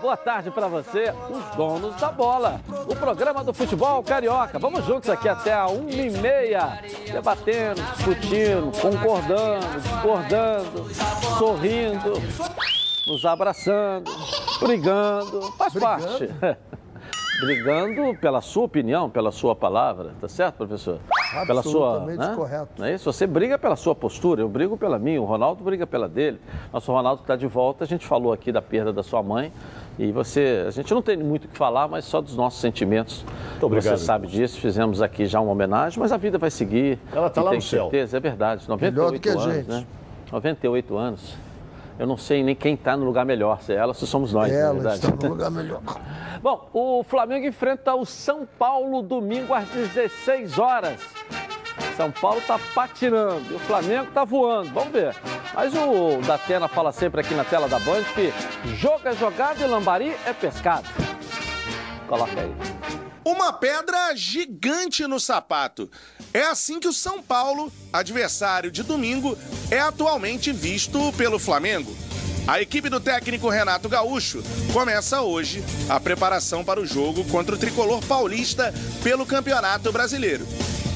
Boa tarde para você, os donos da bola. O programa do futebol carioca. Vamos juntos aqui até a uma e meia, debatendo, discutindo, concordando, discordando, sorrindo, nos abraçando, brigando. Faz brigando? parte. brigando pela sua opinião, pela sua palavra, tá certo, professor? Pela sua, né? correto. Não é isso? Você briga pela sua postura, eu brigo pela minha, o Ronaldo briga pela dele. Nosso Ronaldo está de volta, a gente falou aqui da perda da sua mãe e você, a gente não tem muito o que falar, mas só dos nossos sentimentos. Muito obrigado. Você sabe disso, fizemos aqui já uma homenagem, mas a vida vai seguir. Ela está lá no certeza, céu. é verdade. 98 anos, gente. né? 98 anos eu não sei nem quem está no lugar melhor, se é ela, se somos nós. Ela está no lugar melhor. Bom, o Flamengo enfrenta o São Paulo domingo às 16 horas. São Paulo está patinando e o Flamengo está voando. Vamos ver. Mas o Datena fala sempre aqui na tela da Band que jogo é jogado e lambari é pescado. Coloca aí. Uma pedra gigante no sapato. É assim que o São Paulo, adversário de domingo, é atualmente visto pelo Flamengo. A equipe do técnico Renato Gaúcho começa hoje a preparação para o jogo contra o tricolor paulista pelo Campeonato Brasileiro.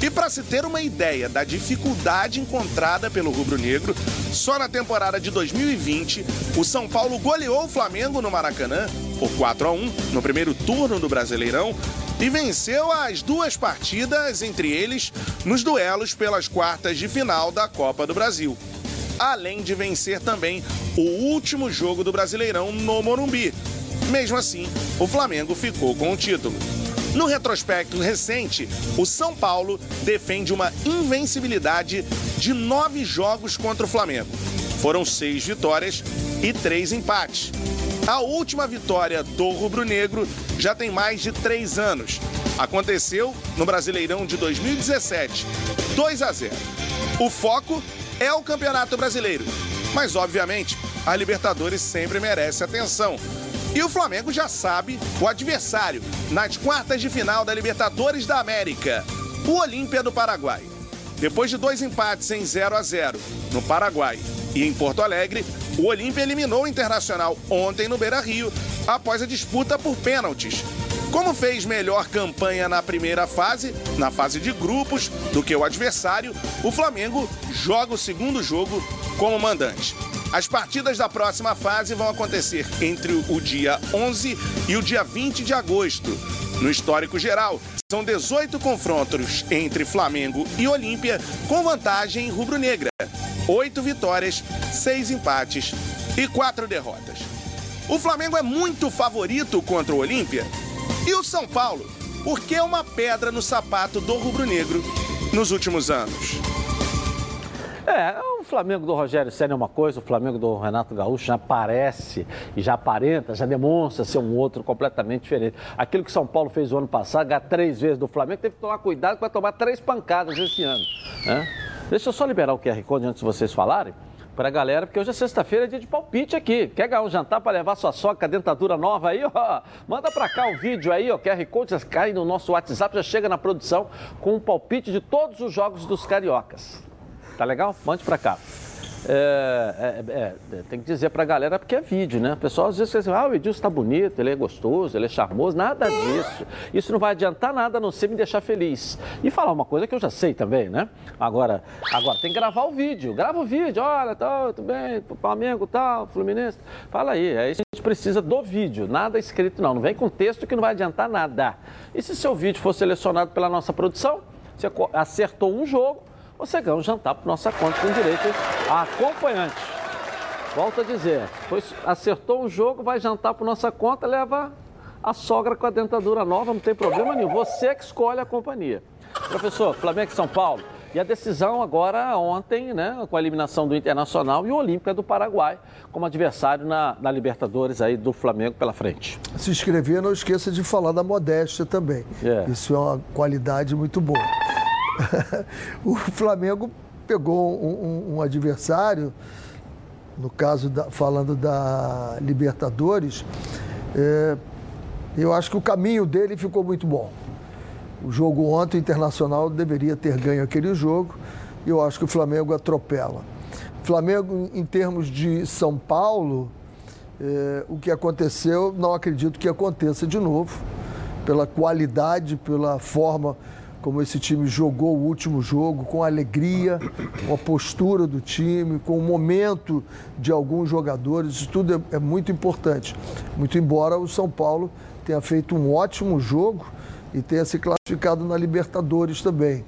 E para se ter uma ideia da dificuldade encontrada pelo rubro-negro, só na temporada de 2020, o São Paulo goleou o Flamengo no Maracanã por 4 a 1 no primeiro turno do Brasileirão e venceu as duas partidas entre eles nos duelos pelas quartas de final da Copa do Brasil. Além de vencer também o último jogo do Brasileirão no Morumbi. Mesmo assim, o Flamengo ficou com o título. No retrospecto recente, o São Paulo defende uma invencibilidade de nove jogos contra o Flamengo. Foram seis vitórias e três empates. A última vitória do rubro-negro já tem mais de três anos. Aconteceu no Brasileirão de 2017, 2 a 0. O foco é o Campeonato Brasileiro, mas obviamente a Libertadores sempre merece atenção. E o Flamengo já sabe o adversário nas quartas de final da Libertadores da América, o Olímpia do Paraguai. Depois de dois empates em 0 a 0 no Paraguai e em Porto Alegre, o Olímpia eliminou o Internacional ontem no Beira-Rio, após a disputa por pênaltis. Como fez melhor campanha na primeira fase, na fase de grupos, do que o adversário, o Flamengo joga o segundo jogo como mandante. As partidas da próxima fase vão acontecer entre o dia 11 e o dia 20 de agosto. No histórico geral, são 18 confrontos entre Flamengo e Olímpia, com vantagem rubro-negra. Oito vitórias, seis empates e quatro derrotas. O Flamengo é muito favorito contra o Olímpia. E o São Paulo? Porque é uma pedra no sapato do rubro-negro nos últimos anos. É, o Flamengo do Rogério Senna é uma coisa, o Flamengo do Renato Gaúcho já parece já aparenta, já demonstra ser um outro completamente diferente. Aquilo que São Paulo fez o ano passado, ganhar três vezes do Flamengo, teve que tomar cuidado para tomar três pancadas esse ano. Né? Deixa eu só liberar o QR Code antes de vocês falarem para a galera, porque hoje é sexta-feira, é dia de palpite aqui. Quer ganhar um jantar para levar sua soca dentadura nova aí? Ó, manda para cá o vídeo aí, ó, QR Code, já cai no nosso WhatsApp, já chega na produção com um palpite de todos os jogos dos cariocas. Tá legal? Mande para cá. É, é, é, tem que dizer para a galera porque é vídeo, né? O pessoal às vezes diz assim, ah, o Edilson está bonito, ele é gostoso, ele é charmoso, nada disso. Isso não vai adiantar nada a não ser me deixar feliz. E falar uma coisa que eu já sei também, né? Agora, agora tem que gravar o vídeo, grava o vídeo, olha, tá, tudo bem, Flamengo, tal, Fluminense. Fala aí, aí a gente precisa do vídeo, nada escrito não, não vem com texto que não vai adiantar nada. E se seu vídeo for selecionado pela nossa produção, você acertou um jogo, você ganha um jantar para nossa conta com direito a acompanhante. Volto a dizer, pois acertou um jogo, vai jantar para nossa conta, leva a sogra com a dentadura nova, não tem problema nenhum. Você que escolhe a companhia. Professor, Flamengo e São Paulo. E a decisão agora, ontem, né, com a eliminação do Internacional e o Olímpica do Paraguai como adversário na, na, Libertadores aí do Flamengo pela frente. Se inscrever, não esqueça de falar da modéstia também. É. Isso é uma qualidade muito boa. o Flamengo pegou um, um, um adversário, no caso, da, falando da Libertadores, é, eu acho que o caminho dele ficou muito bom. O jogo ontem, o Internacional deveria ter ganho aquele jogo e eu acho que o Flamengo atropela. Flamengo, em termos de São Paulo, É, o que aconteceu, não acredito que aconteça de novo, pela qualidade, pela forma como esse time jogou o último jogo, com alegria, com a postura do time, com o momento de alguns jogadores. Isso tudo é, é muito importante. Muito embora o São Paulo tenha feito um ótimo jogo e tenha se classificado na Libertadores também.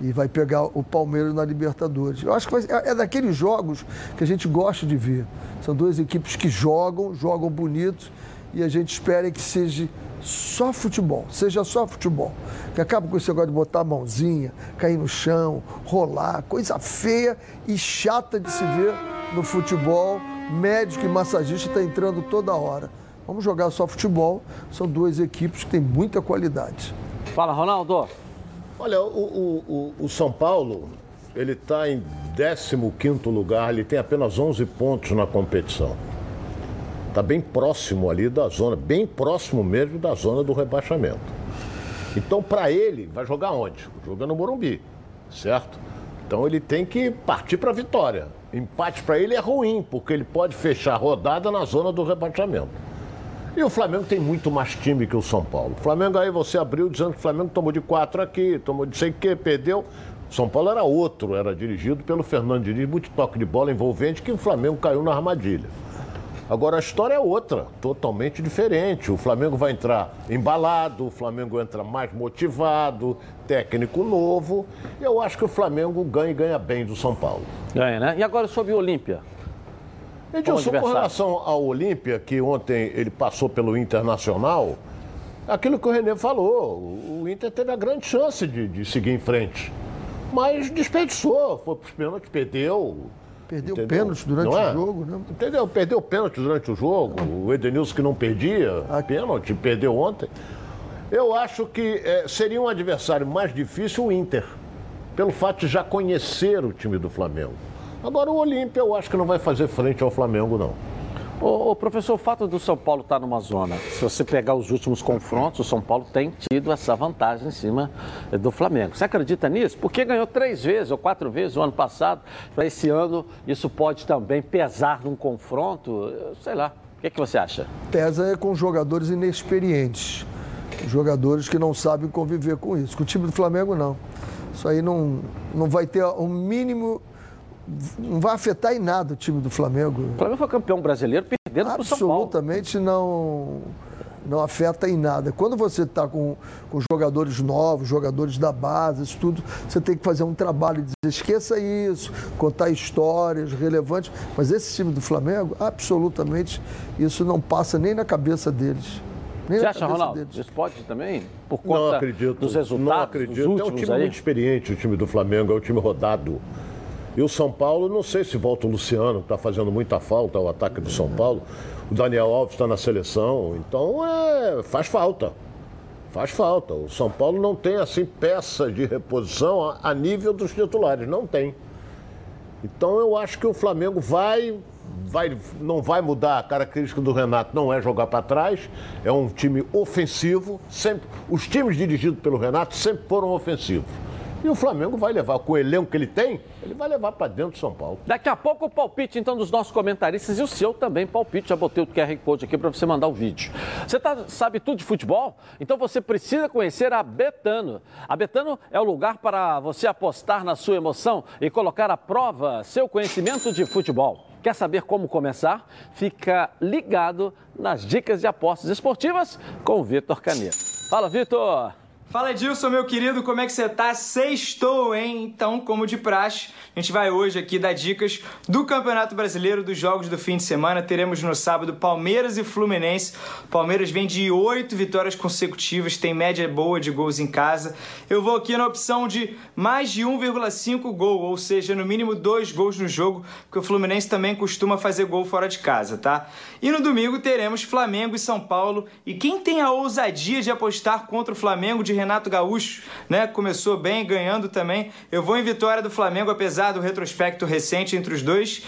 E vai pegar o Palmeiras na Libertadores. Eu acho que vai, é, é daqueles jogos que a gente gosta de ver. São duas equipes que jogam, jogam bonito e a gente espera que seja só futebol, seja só futebol. Que acaba com esse negócio de botar a mãozinha, cair no chão, rolar, coisa feia e chata de se ver no futebol. Médico e massagista está entrando toda hora. Vamos jogar só futebol. São duas equipes que têm muita qualidade. Fala, Ronaldo. Olha, o, o, o, o São Paulo, ele está em 15º lugar, ele tem apenas 11 pontos na competição. Está bem próximo ali da zona, bem próximo mesmo da zona do rebaixamento. Então, para ele, vai jogar onde? Joga no Morumbi, certo? Então, ele tem que partir para a vitória. Empate para ele é ruim, porque ele pode fechar a rodada na zona do rebaixamento. E o Flamengo tem muito mais time que o São Paulo. O Flamengo aí você abriu dizendo que o Flamengo tomou de quatro aqui, tomou de sei o que, perdeu. São Paulo era outro, era dirigido pelo Fernando Diniz, muito toque de bola envolvente, que o Flamengo caiu na armadilha. Agora a história é outra, totalmente diferente. O Flamengo vai entrar embalado, o Flamengo entra mais motivado, técnico novo. E eu acho que o Flamengo ganha e ganha bem do São Paulo. Ganha, né? E agora sobre o Olímpia? Edilson, com relação ao Olímpia, que ontem ele passou pelo Internacional, aquilo que o Renê falou, o Inter teve a grande chance de, de seguir em frente. Mas desperdiçou, foi para os pênaltis, perdeu. Perdeu pênalti durante é? o jogo, né? Entendeu? Perdeu pênalti durante o jogo. O Edenilson que não perdia Aqui. pênalti, perdeu ontem. Eu acho que é, seria um adversário mais difícil o Inter, pelo fato de já conhecer o time do Flamengo. Agora o Olímpia eu acho que não vai fazer frente ao Flamengo, não. O, professor, o fato do São Paulo estar numa zona, se você pegar os últimos confrontos, o São Paulo tem tido essa vantagem em cima do Flamengo. Você acredita nisso? Porque ganhou três vezes ou quatro vezes o ano passado. Para esse ano, isso pode também pesar num confronto? Sei lá. O que, é que você acha? Pesa é com jogadores inexperientes. Jogadores que não sabem conviver com isso. Com o time do Flamengo, não. Isso aí não, não vai ter o um mínimo não vai afetar em nada o time do Flamengo. O Flamengo foi campeão brasileiro perdendo para o São Paulo. Absolutamente não, não afeta em nada. Quando você está com, com jogadores novos, jogadores da base, isso tudo, você tem que fazer um trabalho de dizer, esqueça isso, contar histórias relevantes. Mas esse time do Flamengo, absolutamente, isso não passa nem na cabeça deles. Nem Você acha, Ronaldo? Deles. Isso pode também? Por conta não acredito, dos resultados? Não acredito. é um time aí? muito experiente, o time do Flamengo, é um time rodado. E o São Paulo, não sei se volta o Luciano, que está fazendo muita falta ao ataque do São Paulo. O Daniel Alves está na seleção. Então, é, faz falta. Faz falta. O São Paulo não tem, assim, peça de reposição a, a nível dos titulares. Não tem. Então, eu acho que o Flamengo vai vai, não vai mudar a característica do Renato, não é jogar para trás, é um time ofensivo. Sempre, os times dirigidos pelo Renato sempre foram ofensivos. E o Flamengo vai levar, com o elenco que ele tem, ele vai levar para dentro de São Paulo. Daqui a pouco o palpite, então, dos nossos comentaristas e o seu também palpite. Já botei o QR Code aqui para você mandar o vídeo. Você tá, sabe tudo de futebol? Então você precisa conhecer a Betano. A Betano é o lugar para você apostar na sua emoção e colocar à prova seu conhecimento de futebol. Quer saber como começar? Fica ligado nas dicas de apostas esportivas com o Vitor Caneto. Fala, Vitor! Fala Edilson, meu querido, como é que você tá? Sextou, hein? Então, como de praxe, a gente vai hoje aqui dar dicas do Campeonato Brasileiro, dos jogos do fim de semana. Teremos no sábado Palmeiras e Fluminense. Palmeiras vem de oito vitórias consecutivas, tem média boa de gols em casa. Eu vou aqui na opção de mais de 1,5 gol, ou seja, no mínimo dois gols no jogo, porque o Fluminense também costuma fazer gol fora de casa, tá? E no domingo teremos Flamengo e São Paulo. E quem tem a ousadia de apostar contra o Flamengo de Renato Gaúcho, né? Começou bem, ganhando também. Eu vou em vitória do Flamengo, apesar do retrospecto recente entre os dois.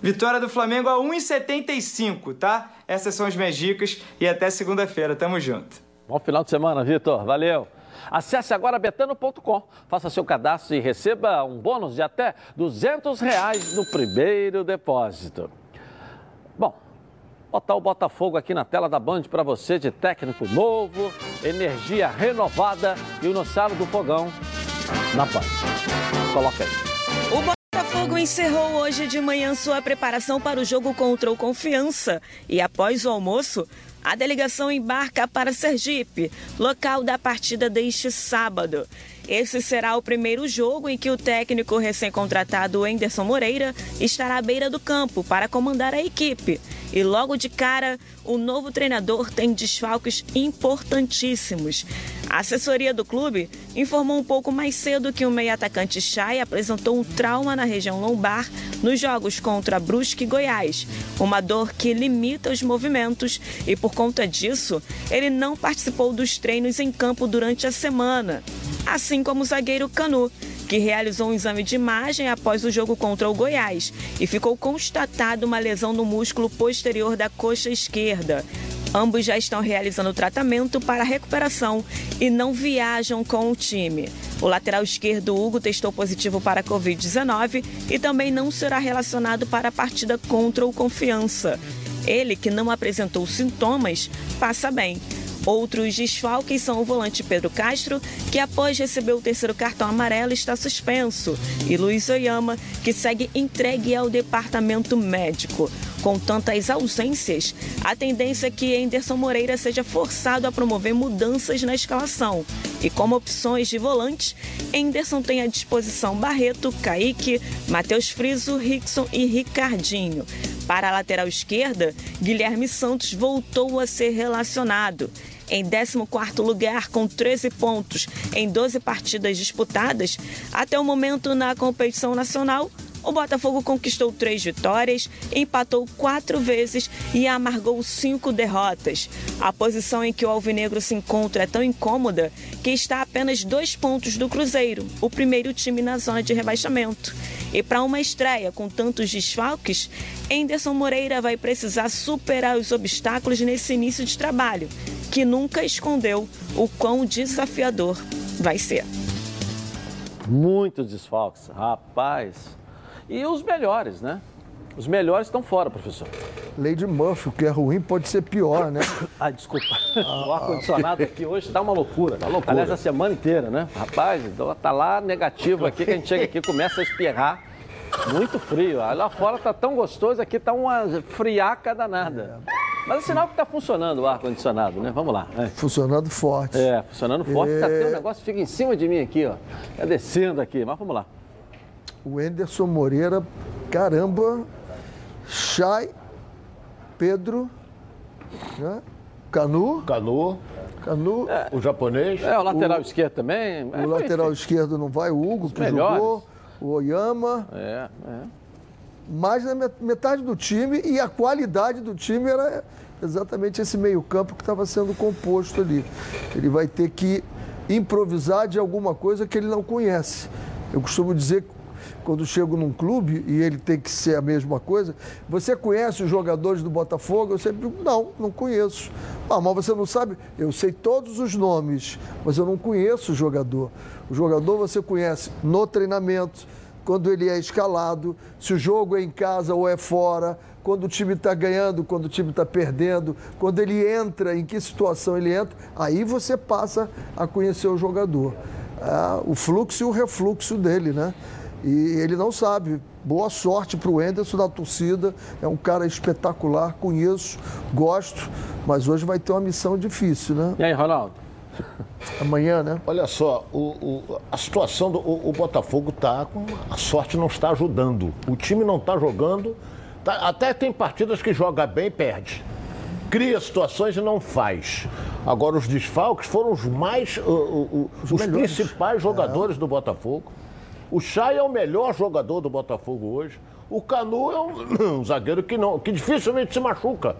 Vitória do Flamengo a 1,75, tá? Essas são as minhas dicas e até segunda-feira. Tamo junto. Bom final de semana, Vitor. Valeu. Acesse agora betano.com, faça seu cadastro e receba um bônus de até 200 reais no primeiro depósito. Bom, botar o Botafogo aqui na tela da Band para você de técnico novo, energia renovada e o Nossaro do Fogão na Band. Coloca aí. O Botafogo encerrou hoje de manhã sua preparação para o jogo contra o Confiança e após o almoço, a delegação embarca para Sergipe, local da partida deste sábado. Esse será o primeiro jogo em que o técnico recém-contratado Enderson Moreira estará à beira do campo para comandar a equipe. E logo de cara, o novo treinador tem desfalques importantíssimos. A assessoria do clube informou um pouco mais cedo que o meio-atacante Chay apresentou um trauma na região lombar nos jogos contra Brusque e Goiás, uma dor que limita os movimentos e por conta disso, ele não participou dos treinos em campo durante a semana assim como o zagueiro Canu, que realizou um exame de imagem após o jogo contra o Goiás e ficou constatado uma lesão no músculo posterior da coxa esquerda. Ambos já estão realizando tratamento para recuperação e não viajam com o time. O lateral esquerdo Hugo testou positivo para a Covid-19 e também não será relacionado para a partida contra o Confiança. Ele, que não apresentou sintomas, passa bem. Outros desfalques são o volante Pedro Castro, que após receber o terceiro cartão amarelo está suspenso, e Luiz Oyama, que segue entregue ao departamento médico. Com tantas ausências, a tendência é que Enderson Moreira seja forçado a promover mudanças na escalação. E como opções de volante, Enderson tem à disposição Barreto, Kaique, Matheus Friso, Rickson e Ricardinho. Para a lateral esquerda, Guilherme Santos voltou a ser relacionado. Em 14º lugar, com 13 pontos em 12 partidas disputadas, até o momento na competição nacional, o Botafogo conquistou três vitórias, empatou quatro vezes e amargou cinco derrotas. A posição em que o Alvinegro se encontra é tão incômoda que está a apenas dois pontos do Cruzeiro, o primeiro time na zona de rebaixamento. E para uma estreia com tantos desfalques, Enderson Moreira vai precisar superar os obstáculos nesse início de trabalho, que nunca escondeu o quão desafiador vai ser. Muitos desfalques, rapaz. E os melhores, né? Os melhores estão fora, professor. De Murphy, o que é ruim pode ser pior, né? ah, desculpa. o ar-condicionado aqui hoje tá uma loucura. Tá loucura. Aliás, a semana inteira, né? Rapaz, então tá lá negativo aqui, que a gente chega aqui e começa a espirrar. Muito frio. Lá fora tá tão gostoso, aqui tá uma friaca danada. Mas é sinal que está funcionando o ar-condicionado, né? Vamos lá. É. Funcionando forte. É, funcionando forte. É... Tá, um negócio fica em cima de mim aqui, ó. Tá descendo aqui, mas vamos lá o Enderson Moreira, caramba, Chay, Pedro, né? Canu. Canu. Canu. É, o japonês. É, o lateral o, esquerdo também. O é, lateral esquerdo não vai, o Hugo, que melhores. jogou, o Oyama. É, é. Mais da metade do time e a qualidade do time era exatamente esse meio-campo que estava sendo composto ali. Ele vai ter que improvisar de alguma coisa que ele não conhece. Eu costumo dizer que quando chego num clube e ele tem que ser a mesma coisa, você conhece os jogadores do Botafogo? Eu sempre digo, não, não conheço. Ah, mas você não sabe? Eu sei todos os nomes, mas eu não conheço o jogador. O jogador você conhece no treinamento, quando ele é escalado, se o jogo é em casa ou é fora, quando o time está ganhando, quando o time está perdendo, quando ele entra, em que situação ele entra, aí você passa a conhecer o jogador. Ah, o fluxo e o refluxo dele, né? E ele não sabe. Boa sorte para o Enderson da torcida. É um cara espetacular, conheço, gosto, mas hoje vai ter uma missão difícil, né? E aí, Ronaldo? Amanhã, né? Olha só, o, o, a situação do o, o Botafogo tá com. A sorte não está ajudando. O time não está jogando. Tá, até tem partidas que joga bem e perde. Cria situações e não faz. Agora, os desfalques foram os mais. os, os principais jogadores é. do Botafogo. O Chay é o melhor jogador do Botafogo hoje. O Canu é um, um zagueiro que, não, que dificilmente se machuca,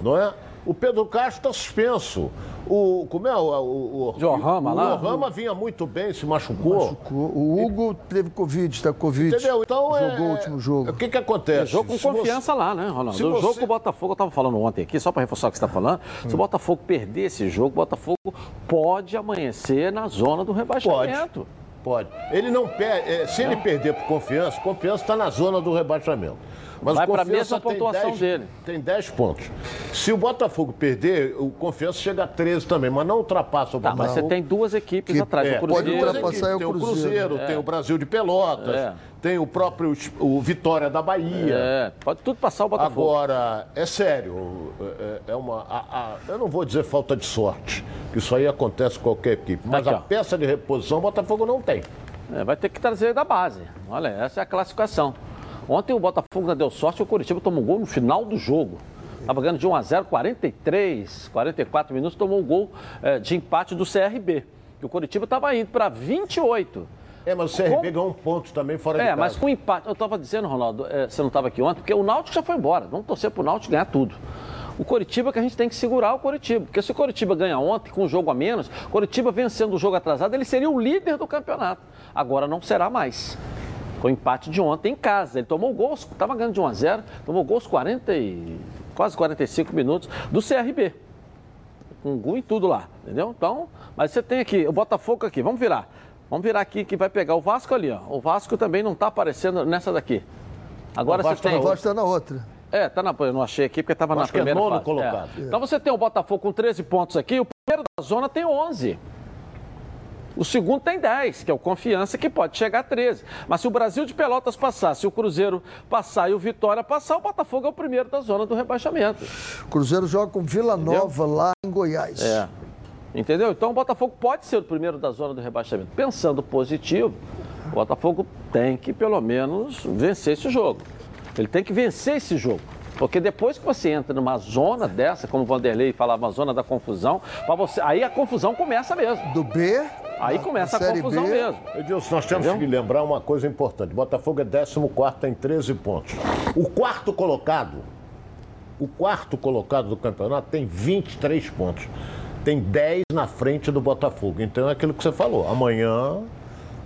não é? O Pedro Castro está suspenso. O, como é o. o, o Johama lá? O Rama vinha muito bem, se machucou. machucou. O Hugo teve Covid, está Covid. Entendeu? Então Jogou é... o último jogo. O que, que acontece? Jogou com se confiança você... lá, né, Ronaldo? Se o jogo que o Botafogo, eu estava falando ontem aqui, só para reforçar o que você está falando, hum. se o Botafogo perder esse jogo, o Botafogo pode amanhecer na zona do rebaixamento. Pode. Pode. Ele não perde. É, se ele perder por confiança, confiança está na zona do rebaixamento. Mas Vai para a mesma pontuação dez, dele. Tem 10 pontos. Se o Botafogo perder, o Confiança chega a 13 também, mas não ultrapassa o tá, Botafogo. Mas você tem duas equipes que, atrás. É, o pode ultrapassar é o Tem o Cruzeiro, é. tem o Brasil de Pelotas, é. tem o próprio o Vitória da Bahia. É, pode tudo passar o Botafogo. Agora, é sério, é, é uma. A, a, eu não vou dizer falta de sorte, que isso aí acontece com qualquer equipe, mas Aqui, a peça de reposição o Botafogo não tem. É, vai ter que trazer da base. Olha, essa é a classificação. Ontem o Botafogo já deu sorte e o Curitiba tomou um gol no final do jogo. Estava ganhando de 1 a 0, 43, 44 minutos, tomou um gol é, de empate do CRB. E o Curitiba estava indo para 28. É, mas o CRB com... ganhou um ponto também fora é, de casa. É, mas com empate. Eu estava dizendo, Ronaldo, é, você não estava aqui ontem, porque o Náutico já foi embora. Vamos torcer para o Náutico ganhar tudo. O Coritiba que a gente tem que segurar o Coritiba. Porque se o Coritiba ganha ontem com um jogo a menos, o Coritiba vencendo o jogo atrasado, ele seria o líder do campeonato. Agora não será mais. Com o empate de ontem em casa. Ele tomou gol, estava ganhando de 1 a 0, tomou gols 40 e quase 45 minutos do CRB. Com gol e tudo lá, entendeu? Então, mas você tem aqui, o Botafogo aqui, vamos virar. Vamos virar aqui que vai pegar o Vasco ali, ó. O Vasco também não está aparecendo nessa daqui. Agora você tem. O Vasco está na outra. É, tá na, eu não achei aqui porque estava na é primeira é fase. colocado. É. Então você tem o Botafogo com 13 pontos aqui, o primeiro da zona tem 11. O segundo tem 10, que é o Confiança, que pode chegar a 13. Mas se o Brasil de Pelotas passar, se o Cruzeiro passar e o Vitória passar, o Botafogo é o primeiro da zona do rebaixamento. O Cruzeiro joga com Vila Nova Entendeu? lá em Goiás. É. Entendeu? Então o Botafogo pode ser o primeiro da zona do rebaixamento. Pensando positivo, o Botafogo tem que pelo menos vencer esse jogo. Ele tem que vencer esse jogo. Porque depois que você entra numa zona dessa, como o Vanderlei falava, uma zona da confusão, para você, aí a confusão começa mesmo. Do B Aí começa a, a confusão B. mesmo. Edilson, nós temos Entendeu? que lembrar uma coisa importante. Botafogo é 14 tem 13 pontos. O quarto colocado, o quarto colocado do campeonato tem 23 pontos. Tem 10 na frente do Botafogo. Então é aquilo que você falou. Amanhã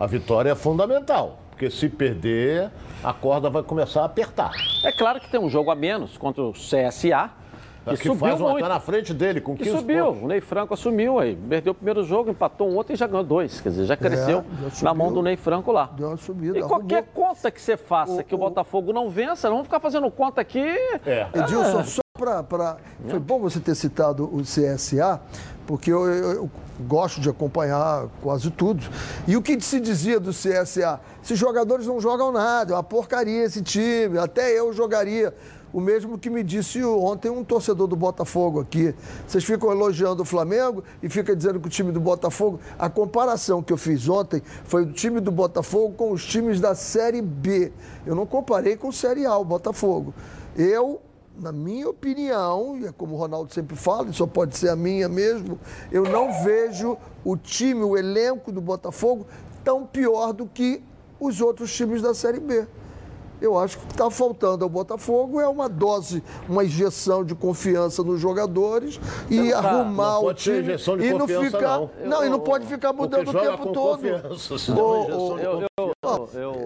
a vitória é fundamental. Porque se perder, a corda vai começar a apertar. É claro que tem um jogo a menos contra o CSA que, que subiu faz uma, muito. Tá na frente dele com 15 que subiu. Pontos. O Ney Franco assumiu aí. Perdeu o primeiro jogo, empatou um outro e já ganhou dois. Quer dizer, já cresceu é, já na mão do Ney Franco lá. Deu uma subida, e qualquer arrumou. conta que você faça o, que o, o Botafogo não vença, não vamos ficar fazendo conta aqui. É. Edilson, só para. Pra... Foi bom você ter citado o CSA, porque eu, eu, eu, gosto de acompanhar quase tudo. E o que se dizia do CSA? Esses jogadores não jogam nada, é uma porcaria esse time, até eu jogaria o mesmo que me disse ontem um torcedor do Botafogo aqui. Vocês ficam elogiando o Flamengo e ficam dizendo que o time do Botafogo. A comparação que eu fiz ontem foi o time do Botafogo com os times da Série B. Eu não comparei com Série A, o Botafogo. Eu na minha opinião, e é como o Ronaldo sempre fala, só pode ser a minha mesmo, eu não vejo o time, o elenco do Botafogo tão pior do que os outros times da Série B. Eu acho que está faltando ao Botafogo é uma dose, uma injeção de confiança nos jogadores e tá, arrumar o time injeção de e não ficar não, não eu, e não pode ficar mudando o tempo todo.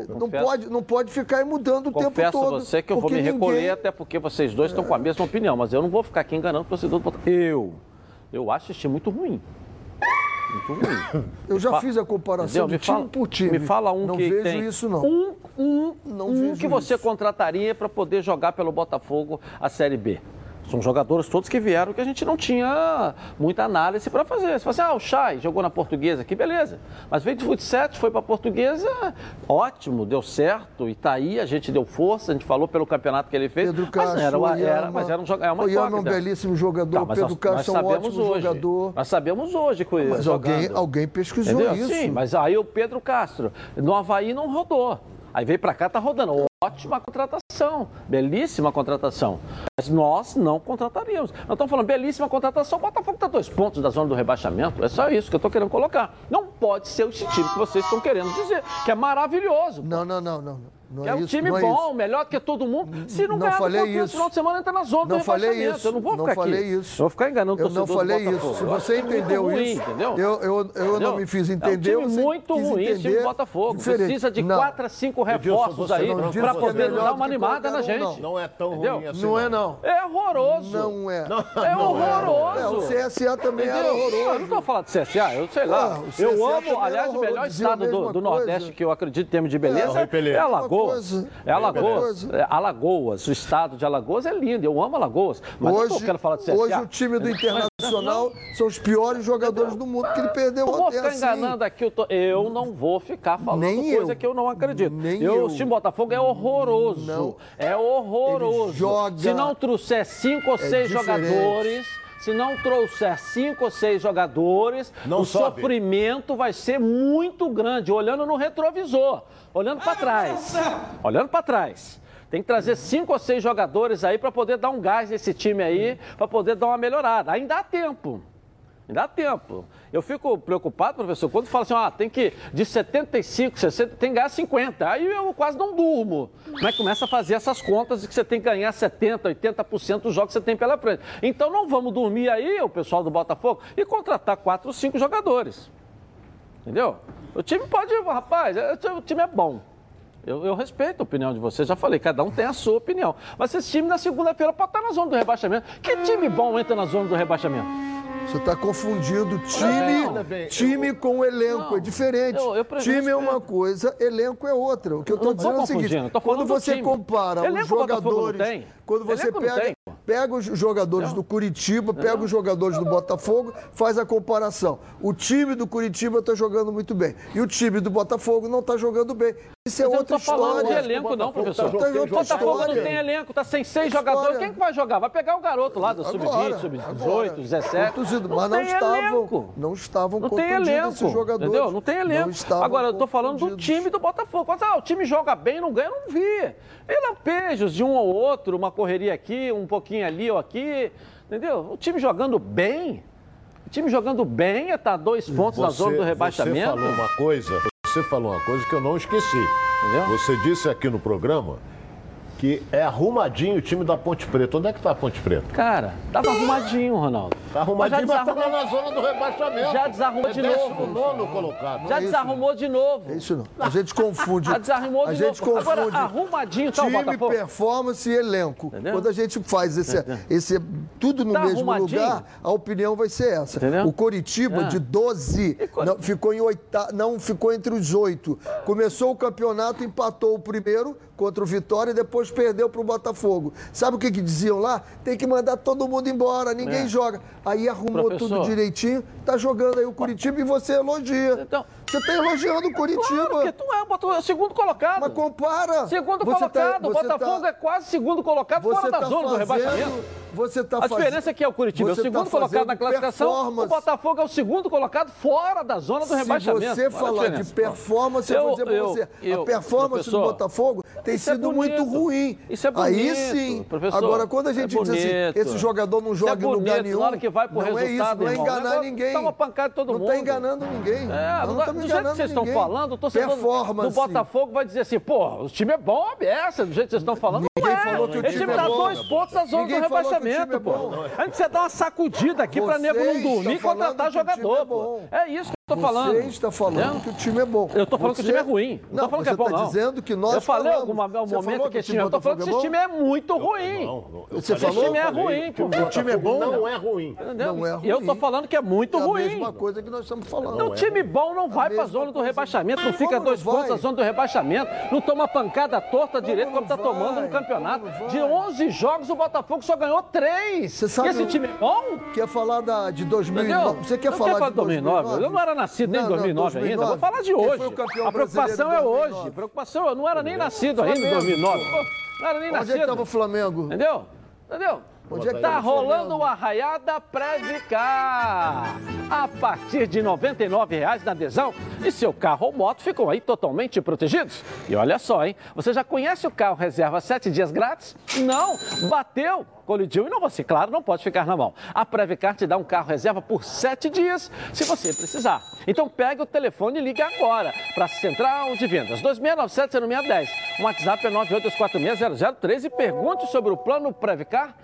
Não pode não pode ficar mudando o tempo todo. Confesso você que eu vou me ninguém... recolher até porque vocês dois estão com a mesma opinião, mas eu não vou ficar aqui enganando o torcedor do Botafogo. Eu eu acho esse muito ruim muito ruim. Eu já fiz a comparação de time fala, por time. Me fala um não que vejo tem isso não. Um, um, não um que você isso. contrataria para poder jogar pelo Botafogo a Série B. São jogadores todos que vieram que a gente não tinha muita análise para fazer. Você fala assim, ah, o Chay jogou na portuguesa aqui, beleza. Mas veio de futsal, foi para a portuguesa, ótimo, deu certo, e tá aí, a gente deu força, a gente falou pelo campeonato que ele fez. Pedro Castro, mas, era, uma, era, mas era um jogador. É uma é um belíssimo jogador, tá, Pedro Castro é um ótimo hoje, jogador. Nós sabemos hoje com Mas alguém, alguém pesquisou Entendeu? isso. Sim, mas aí o Pedro Castro, no Havaí não rodou. Aí veio para cá, tá rodando. Ótima contratação, belíssima contratação. Mas nós não contrataríamos. Nós estamos falando belíssima contratação. O Botafogo está dois pontos da zona do rebaixamento. É só isso que eu estou querendo colocar. Não pode ser esse time que vocês estão querendo dizer, que é maravilhoso. Não, não, não, não. Não é, é um time é bom, melhor que todo mundo. Se não, não ganhar falei isso. no final de semana, entra na zona não do falei isso. Eu não vou não ficar falei aqui. Isso. Eu vou ficar enganando o Eu não falei isso. Se você entendeu ruim, isso, entendeu? eu, eu, eu não me fiz entender. É um time muito ruim esse time do Botafogo. Diferente. Precisa de 4 a 5 reforços aí para poder dar uma animada na gente. Não é tão ruim assim. Não é, não. É horroroso. Não é. É horroroso. O CSA também era horroroso. Eu não estou falando de CSA, eu sei lá. Eu amo, aliás, o melhor estado do Nordeste que eu acredito em termos de beleza é Alagoas. É Alagoas. É Alagoas, o estado de Alagoas é lindo, eu amo Alagoas. Mas hoje, eu quero falar de CSA. Hoje o time do Internacional são os piores jogadores do mundo que ele perdeu eu vou ficar assim. enganando aqui, eu, tô... eu não vou ficar falando Nem coisa eu. que eu não acredito. Nem eu, eu. O time Botafogo é horroroso. Não. É horroroso. Ele joga... Se não trouxer cinco ou é seis diferente. jogadores se não trouxer cinco ou seis jogadores, não o sobe. sofrimento vai ser muito grande, olhando no retrovisor, olhando para trás. Olhando para trás. Tem que trazer cinco ou seis jogadores aí para poder dar um gás nesse time aí, para poder dar uma melhorada. Ainda há tempo. Há tempo. Eu fico preocupado, professor, quando fala assim, ah, tem que, de 75, 60, tem que ganhar 50. Aí eu quase não durmo. É que começa a fazer essas contas de que você tem que ganhar 70, 80% dos jogos que você tem pela frente. Então não vamos dormir aí, o pessoal do Botafogo, e contratar quatro ou cinco jogadores. Entendeu? O time pode, rapaz, é, o time é bom. Eu, eu, respeito a opinião de vocês, já falei, cada um tem a sua opinião. Mas esse time na segunda-feira pode estar na zona do rebaixamento. Que time bom entra na zona do rebaixamento? Você está confundindo time, time com elenco. Não, é diferente. Eu, eu time é uma coisa, elenco é outra. O que eu estou dizendo é o seguinte: quando você compara os jogadores. Quando você pega, pega os jogadores do Curitiba, pega os jogadores do Botafogo, faz a comparação. O time do Curitiba está jogando muito bem. E o time do Botafogo não está jogando bem. Isso é Mas outra história. Não de elenco, não, professor. Tá o Botafogo não tem elenco, está sem seis jogadores. Quem que vai jogar? Vai pegar o garoto lá do Sub-20, Sub-18, 17. Mas não, não estavam. Elenco. Não estavam não tem elenco, esses jogadores. Entendeu? Não tem elenco. Não Agora, eu estou falando do time do Botafogo. Mas, ah, o time joga bem, não ganha, eu não vi. E lampejos de um ou outro, uma correria aqui, um pouquinho ali ou aqui, entendeu? O time jogando bem, o time jogando bem é estar tá dois pontos você, na zona do rebaixamento. Você falou uma coisa, você falou uma coisa que eu não esqueci. Entendeu? Você disse aqui no programa que é arrumadinho o time da Ponte Preta. Onde é que tá a Ponte Preta? Cara, tava arrumadinho, Ronaldo. Tá arrumadinho, mas, mas tá na zona do rebaixamento. Já desarrumou é de novo. nono colocado. Já é desarrumou de novo. É isso não. A gente confunde. Já desarrumou de a gente novo. Confunde Agora, arrumadinho tá time, performance e elenco. Entendeu? Quando a gente faz esse, esse tudo no tá mesmo lugar, a opinião vai ser essa. Entendeu? O Coritiba, é. de 12, não, ficou em oita... não ficou entre os oito. Começou o campeonato, empatou o primeiro, contra o Vitória e depois perdeu para o Botafogo. Sabe o que, que diziam lá? Tem que mandar todo mundo embora, ninguém é. joga. Aí arrumou Professor. tudo direitinho, tá jogando aí o Curitiba e você elogia. Então, você está elogiando o Curitiba. Claro, porque tu é o segundo colocado. Mas compara. Segundo você tá- colocado. Tá, o Botafogo tá, é quase segundo colocado fora da tá zona fazendo, do rebaixamento. Você tá a diferença é que é o Curitiba é o tá segundo tá colocado na classificação. O Botafogo é o segundo colocado fora da zona do rebaixamento. Se você falar de performance, eu, eu vou dizer para você. Eu, a performance do Botafogo tem é sido é muito ruim. Isso é bonito. Aí sim. Professor, Agora, quando a gente é diz assim, esse jogador não joga é bonito, em lugar nenhum. Na vai pro não resultado, é isso, não é enganar ninguém. Dá uma pancada todo mundo. Não está enganando ninguém. É, não, do jeito que vocês estão falando, o torcedor do Botafogo vai dizer assim, pô, o time é bom, aberta, do jeito que vocês estão falando. Ninguém não é. falou que o time, time tá dois pontos da zona do rebaixamento, pô. A gente precisa dar uma sacudida aqui para nego não dormir e contratar jogador, pô. É isso tô falando. Você está falando que o time é bom. Eu tô falando que o time é ruim. Não, tô falando que é bom, tá dizendo que nós Eu falei algum momento que esse time... Eu tô falando que esse time é muito ruim. Você falou? O time é ruim, pô. O time é bom não é ruim. Não é ruim. Eu tô falando que é muito ruim. É a mesma coisa que nós estamos falando. O time bom não vai pra zona do rebaixamento, não fica dois pontos na zona do rebaixamento, não toma pancada torta direito como tá tomando no campeonato. De 11 jogos, o Botafogo só ganhou 3. Você sabe... Esse time é bom? Quer falar da, de 2009? Você quer falar de 2009? Eu não era nascido nem em 2009 ainda. Vou falar de hoje. A preocupação é hoje. A preocupação, eu não era nem nascido aindo em 2009. Não era nem nascido. Onde é estava o Flamengo? Entendeu? Entendeu? Onde é que tá rolando o Arraiada Previcar? A partir de R$ 99,00 na adesão e seu carro ou moto ficam aí totalmente protegidos. E olha só, hein? Você já conhece o carro reserva 7 dias grátis? Não! Bateu! Colidiu e não você, claro, não pode ficar na mão. A Previcar te dá um carro reserva por sete dias, se você precisar. Então pegue o telefone e ligue agora para a Central de Vendas, 2697-0610. O WhatsApp é 982460013 e pergunte sobre o plano Previcar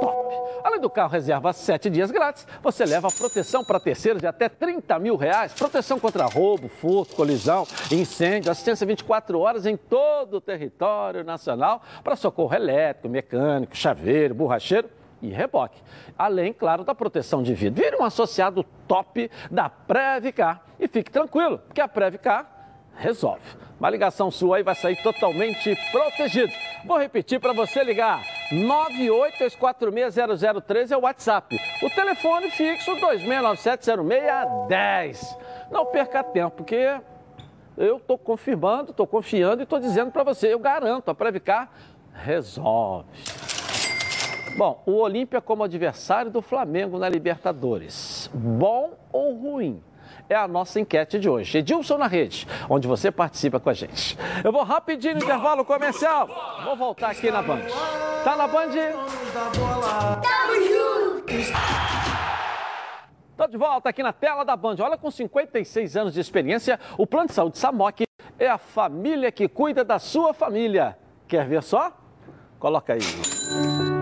top. Além do carro reserva 7 dias grátis, você leva proteção para terceiros de até 30 mil reais, proteção contra roubo, furto, colisão, incêndio, assistência 24 horas em todo o território nacional para socorro elétrico, mecânico, chaveiro, borracheiro e reboque. Além, claro, da proteção de vida. Vire um associado top da Previcar e fique tranquilo, que a Previcar resolve. Uma ligação sua aí vai sair totalmente protegido. Vou repetir para você ligar. 982460013 é o WhatsApp. O telefone fixo 26970610. Não perca tempo, porque eu estou confirmando, estou confiando e estou dizendo para você, eu garanto, a Previcar resolve. Bom, o Olímpia como adversário do Flamengo na Libertadores. Bom ou ruim? é a nossa enquete de hoje. Edilson na rede, onde você participa com a gente. Eu vou rapidinho no intervalo comercial. Vou voltar aqui na Band. Tá na Band? Tamo! Estou de volta aqui na tela da Band. Olha, com 56 anos de experiência, o Plano de Saúde Samok é a família que cuida da sua família. Quer ver só? Coloca aí.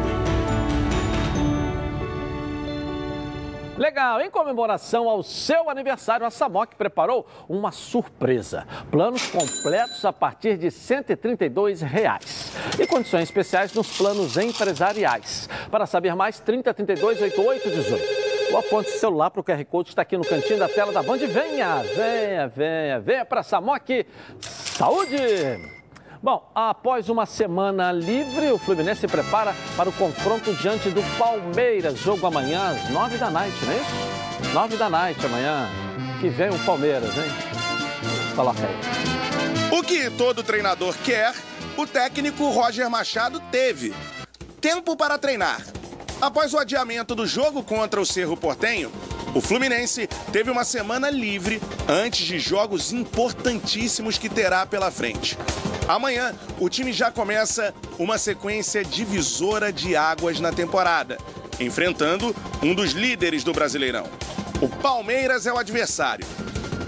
Legal, em comemoração ao seu aniversário, a Samok preparou uma surpresa. Planos completos a partir de 132 reais. e condições especiais nos planos empresariais. Para saber mais, 3032 8818. O aponte celular para o QR Code está aqui no cantinho da tela da Band. Venha, venha, venha, venha para a Samok. Saúde! Bom, após uma semana livre, o Fluminense se prepara para o confronto diante do Palmeiras. Jogo amanhã às nove da noite, não é isso? Nove da noite amanhã. Que vem o Palmeiras, hein? Coloca aí. O que todo treinador quer, o técnico Roger Machado teve. Tempo para treinar. Após o adiamento do jogo contra o Cerro Portenho, o Fluminense teve uma semana livre antes de jogos importantíssimos que terá pela frente. Amanhã, o time já começa uma sequência divisora de águas na temporada, enfrentando um dos líderes do Brasileirão. O Palmeiras é o adversário.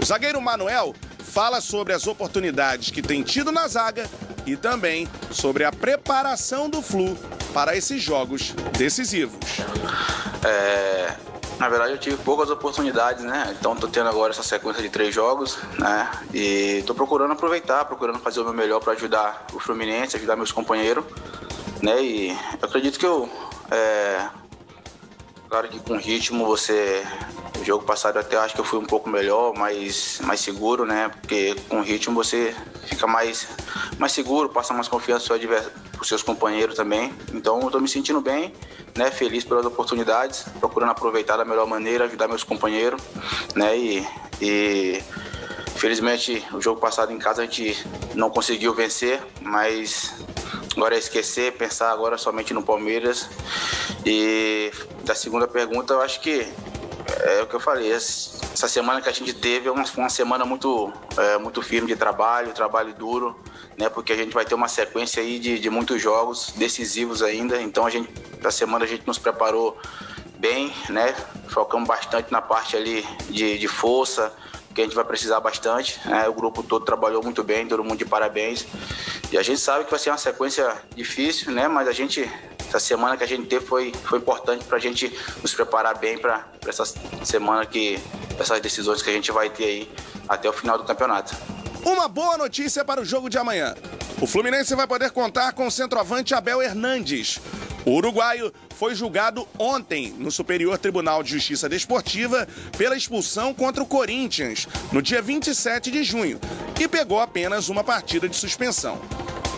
O zagueiro Manuel fala sobre as oportunidades que tem tido na zaga e também sobre a preparação do Flu para esses jogos decisivos. É, na verdade, eu tive poucas oportunidades, né? Então, tô tendo agora essa sequência de três jogos, né? E tô procurando aproveitar, procurando fazer o meu melhor para ajudar o Fluminense, ajudar meus companheiros, né? E eu acredito que eu. É... Claro que com ritmo você. O jogo passado até acho que eu fui um pouco melhor, mais, mais seguro, né? Porque com ritmo você fica mais, mais seguro, passa mais confiança para seus companheiros também. Então eu tô me sentindo bem né, feliz pelas oportunidades, procurando aproveitar da melhor maneira, ajudar meus companheiros, né, e, e felizmente o jogo passado em casa a gente não conseguiu vencer, mas agora é esquecer, pensar agora somente no Palmeiras. E da segunda pergunta, eu acho que é o que eu falei, essa semana que a gente teve é uma, uma semana muito, é, muito firme de trabalho, trabalho duro, né? Porque a gente vai ter uma sequência aí de, de muitos jogos decisivos ainda. Então a gente, da semana a gente nos preparou bem, né? Focamos bastante na parte ali de, de força, que a gente vai precisar bastante. Né? O grupo todo trabalhou muito bem, todo mundo de parabéns. E a gente sabe que vai ser uma sequência difícil, né? Mas a gente, essa semana que a gente teve foi, foi importante para a gente nos preparar bem para essa semana que essas decisões que a gente vai ter aí até o final do campeonato. Uma boa notícia para o jogo de amanhã. O Fluminense vai poder contar com o centroavante Abel Hernandes. O uruguaio foi julgado ontem no Superior Tribunal de Justiça Desportiva pela expulsão contra o Corinthians, no dia 27 de junho, e pegou apenas uma partida de suspensão.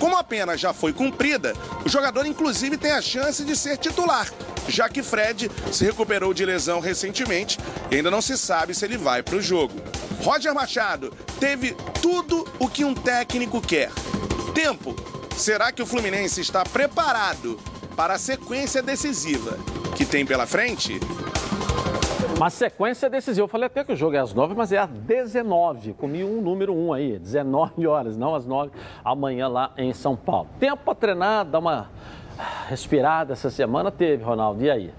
Como a pena já foi cumprida, o jogador inclusive tem a chance de ser titular, já que Fred se recuperou de lesão recentemente e ainda não se sabe se ele vai para o jogo. Roger Machado teve tudo o que um técnico quer. Tempo. Será que o Fluminense está preparado para a sequência decisiva que tem pela frente? Uma sequência decisiva. Eu falei até que o jogo é às 9, mas é às 19. Comi um número 1 aí, 19 horas, não às 9, amanhã lá em São Paulo. Tempo para treinar, dar uma respirada essa semana teve, Ronaldo. E aí?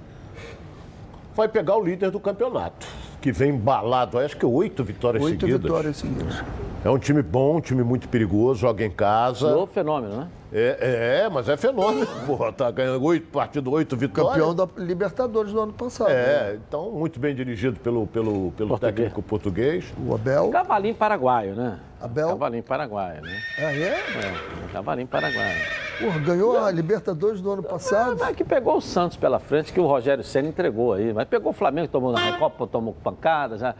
Vai pegar o líder do campeonato, que vem embalado, acho que oito vitórias oito seguidas. Oito vitórias seguidas. É um time bom, um time muito perigoso, joga em casa. Novo fenômeno, né? É, é, mas é fenômeno. Porra, tá ganhando oito partidos, oito vitórias. Campeão da Libertadores do ano passado. É, né? então muito bem dirigido pelo, pelo, pelo português. técnico português. O Abel. Cavalinho paraguaio, né? Abel. Cavalinho paraguaio, né? Ah, é? É, cavalinho paraguaio. Porra, ganhou a Libertadores do ano passado. É, que pegou o Santos pela frente, que o Rogério Senna entregou aí. Mas pegou o Flamengo, tomou na Recopa, tomou pancada, já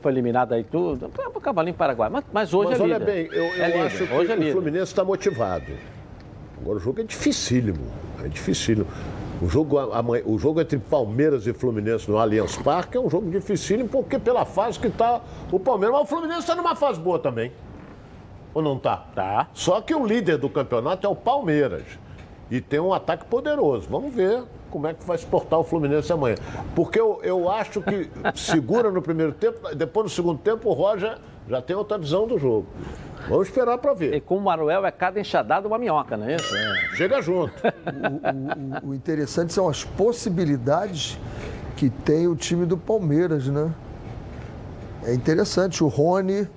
foi eliminado aí tudo. O cavalinho paraguaio. Mas, mas hoje mas é líder. olha bem, eu, eu é acho que hoje é o Fluminense está motivado. Agora o jogo é dificílimo. É dificílimo. O jogo, o jogo entre Palmeiras e Fluminense no Allianz Parque é um jogo dificílimo, porque pela fase que está o Palmeiras. Mas o Fluminense está numa fase boa também. Ou não está? Tá. Só que o líder do campeonato é o Palmeiras. E tem um ataque poderoso. Vamos ver como é que vai se portar o Fluminense amanhã. Porque eu, eu acho que segura no primeiro tempo, depois no segundo tempo o Roger já tem outra visão do jogo. Vamos esperar para ver. E com o Manuel é cada enxadada uma minhoca, não é isso? É. Chega junto. o, o, o, interessante são as possibilidades que tem o time do Palmeiras, né? É interessante. O Rony,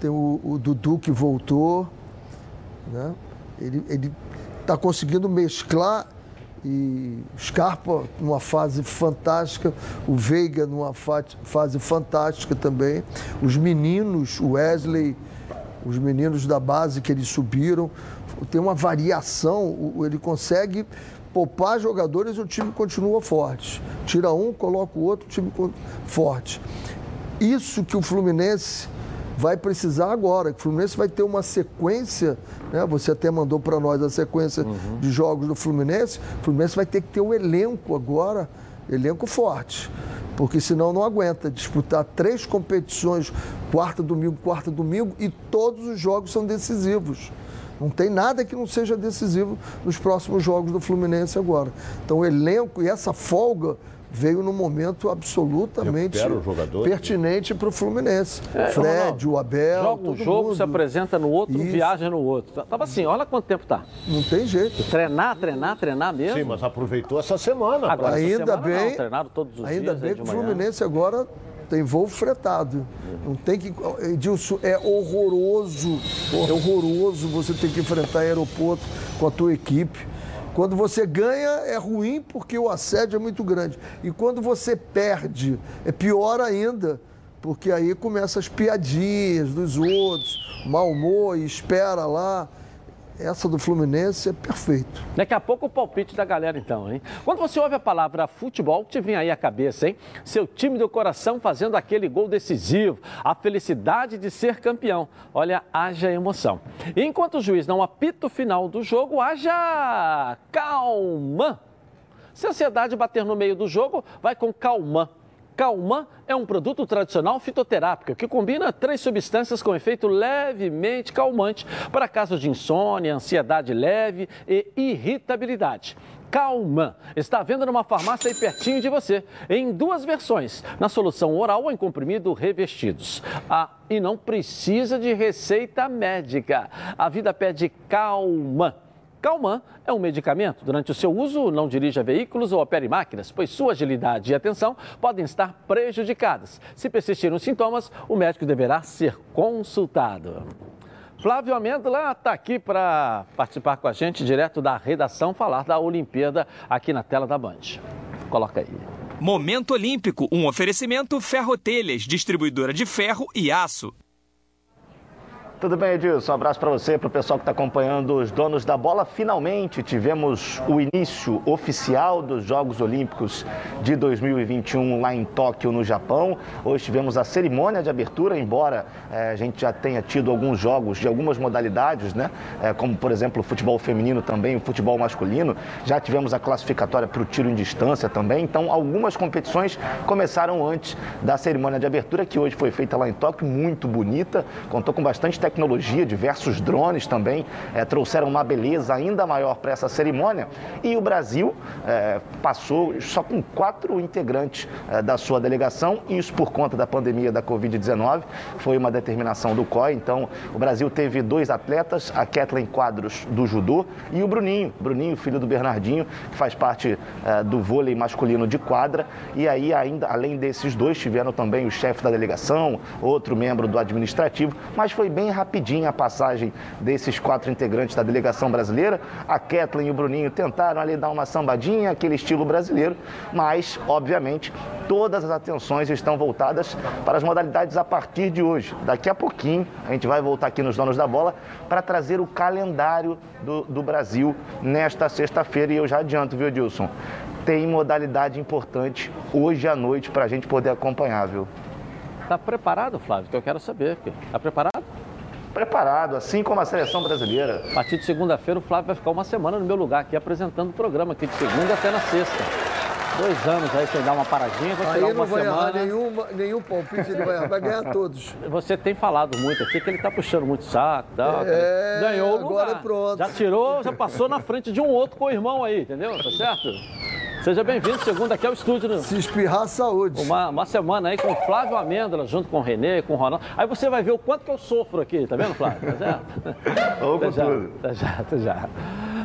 tem o, o Dudu que voltou, né? Ele está conseguindo mesclar e Scarpa numa fase fantástica, o Veiga numa fase fantástica também. Os meninos, o Wesley os meninos da base que eles subiram. Tem uma variação, ele consegue poupar jogadores e o time continua forte. Tira um, coloca o outro, o time forte. Isso que o Fluminense vai precisar agora. O Fluminense vai ter uma sequência, né? você até mandou para nós a sequência uhum. de jogos do Fluminense. O Fluminense vai ter que ter um elenco agora, elenco forte porque senão não aguenta disputar três competições, quarta, domingo, quarta, domingo, e todos os jogos são decisivos. Não tem nada que não seja decisivo nos próximos jogos do Fluminense agora. Então o elenco e essa folga veio num momento absolutamente pertinente para o Fluminense. É, Fred, não, não. o Abel. Joga um jogo, mundo. se apresenta no outro, Isso. viaja no outro. Tava assim, olha quanto tempo tá. Não tem jeito. Treinar, treinar, treinar mesmo. Sim, mas aproveitou essa semana. Agora, ainda semana, bem. Não, treinaram todos os ainda dias. bem que o Fluminense agora tem voo fretado. Não tem que. Edilson, é horroroso. É horroroso você ter que enfrentar aeroporto com a tua equipe. Quando você ganha, é ruim porque o assédio é muito grande. E quando você perde, é pior ainda, porque aí começam as piadinhas dos outros, mau humor, e espera lá. Essa do Fluminense é perfeito. Daqui a pouco o palpite da galera, então, hein? Quando você ouve a palavra futebol, te vem aí a cabeça, hein? Seu time do coração fazendo aquele gol decisivo, a felicidade de ser campeão. Olha, haja emoção. E enquanto o juiz não apita o final do jogo, haja calma. Se a ansiedade bater no meio do jogo, vai com calma Calman é um produto tradicional fitoterápico que combina três substâncias com efeito levemente calmante para casos de insônia, ansiedade leve e irritabilidade. Calman está vendo numa farmácia aí pertinho de você, em duas versões, na solução oral ou em comprimido revestidos. Ah, e não precisa de receita médica. A vida pede Calman. Calman é um medicamento. Durante o seu uso, não dirija veículos ou opere máquinas, pois sua agilidade e atenção podem estar prejudicadas. Se persistirem os sintomas, o médico deverá ser consultado. Flávio Amêndola está aqui para participar com a gente direto da redação, falar da Olimpíada aqui na tela da Band. Coloca aí. Momento Olímpico, um oferecimento Ferrotelhas, distribuidora de ferro e aço. Tudo bem, Edilson? Um abraço para você, para o pessoal que está acompanhando os donos da bola. Finalmente tivemos o início oficial dos Jogos Olímpicos de 2021 lá em Tóquio, no Japão. Hoje tivemos a cerimônia de abertura, embora é, a gente já tenha tido alguns jogos de algumas modalidades, né? É, como, por exemplo, o futebol feminino também, o futebol masculino. Já tivemos a classificatória para o tiro em distância também. Então, algumas competições começaram antes da cerimônia de abertura, que hoje foi feita lá em Tóquio, muito bonita, contou com bastante tecnologia, diversos drones também é, trouxeram uma beleza ainda maior para essa cerimônia. E o Brasil é, passou só com quatro integrantes é, da sua delegação, isso por conta da pandemia da Covid-19, foi uma determinação do COI. Então, o Brasil teve dois atletas, a Kathleen Quadros do judô e o Bruninho, Bruninho, filho do Bernardinho, que faz parte do vôlei masculino de quadra. E aí, ainda além desses dois, tiveram também o chefe da delegação, outro membro do administrativo, mas foi bem rapidinho a passagem desses quatro integrantes da delegação brasileira. A Kathleen e o Bruninho tentaram ali dar uma sambadinha, aquele estilo brasileiro, mas, obviamente, todas as atenções estão voltadas para as modalidades a partir de hoje. Daqui a pouquinho, a gente vai voltar aqui nos Donos da Bola para trazer o calendário do, do Brasil nesta sexta-feira. E eu já adianto, viu, Dilson? Tem modalidade importante hoje à noite para a gente poder acompanhar, viu? Está preparado, Flávio? Que eu quero saber. Está preparado? Preparado, assim como a seleção brasileira. A partir de segunda-feira, o Flávio vai ficar uma semana no meu lugar aqui apresentando o programa, aqui de segunda até na sexta. Dois anos aí sem dar uma paradinha, vou tirar uma vai semana. Nenhuma, nenhum palpite, ele vai, vai ganhar todos. Você tem falado muito aqui que ele tá puxando muito saco tal. É, Ganhou o agora lugar. pronto. Já tirou, já passou na frente de um outro com o irmão aí, entendeu? Tá certo? Seja bem-vindo, segunda aqui ao estúdio. Né? Se espirrar, saúde. Uma, uma semana aí com o Flávio Amêndola, junto com o Renê, com o Ronaldo. Aí você vai ver o quanto que eu sofro aqui, tá vendo, Flávio? Tá com já. Tá já, tá já.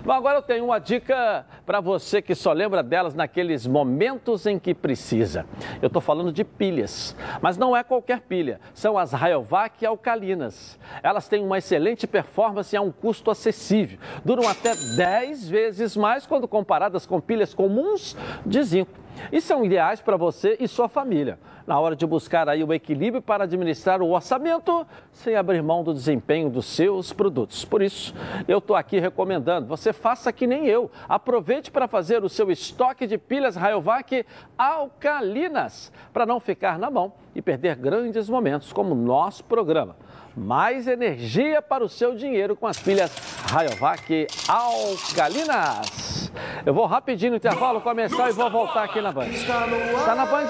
Bom, agora eu tenho uma dica para você que só lembra delas naqueles momentos em que precisa. Eu estou falando de pilhas, mas não é qualquer pilha. São as Rayovac alcalinas. Elas têm uma excelente performance e a um custo acessível. Duram até 10 vezes mais quando comparadas com pilhas comuns de zinco. E são ideais para você e sua família na hora de buscar aí o equilíbrio para administrar o orçamento sem abrir mão do desempenho dos seus produtos. Por isso, eu estou aqui recomendando, você faça que nem eu. Aproveite para fazer o seu estoque de pilhas Rayovac alcalinas, para não ficar na mão e perder grandes momentos como nosso programa. Mais energia para o seu dinheiro com as pilhas Rayovac alcalinas. Eu vou rapidinho no intervalo começar e vou voltar aqui na Band. Está na Band?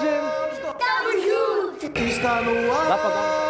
Está no ar. Dá pra dar um...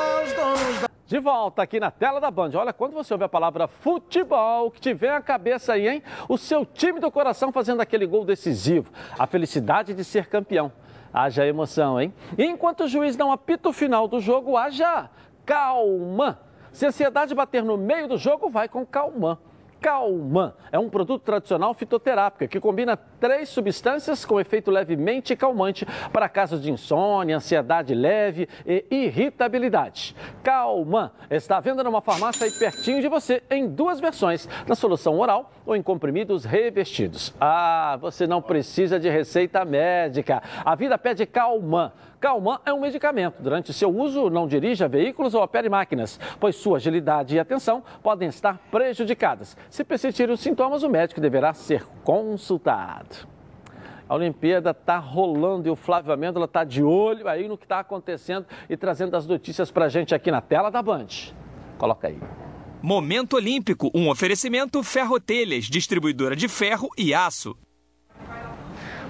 De volta aqui na tela da Band. Olha, quando você ouve a palavra futebol, que tiver a cabeça aí, hein? O seu time do coração fazendo aquele gol decisivo. A felicidade de ser campeão. Haja emoção, hein? E enquanto o juiz não apita o final do jogo, haja calma. Se a ansiedade bater no meio do jogo, vai com calma. Calman é um produto tradicional fitoterápico que combina três substâncias com efeito levemente calmante para casos de insônia, ansiedade leve e irritabilidade. Calman está à venda numa farmácia aí pertinho de você em duas versões, na solução oral ou em comprimidos revestidos. Ah, você não precisa de receita médica. A vida pede Calman. Calman é um medicamento. Durante seu uso, não dirija veículos ou opere máquinas, pois sua agilidade e atenção podem estar prejudicadas. Se persistirem os sintomas, o médico deverá ser consultado. A Olimpíada está rolando e o Flávio Amêndola está de olho aí no que está acontecendo e trazendo as notícias para a gente aqui na tela da Band. Coloca aí. Momento Olímpico, um oferecimento Ferrotelhas, distribuidora de ferro e aço.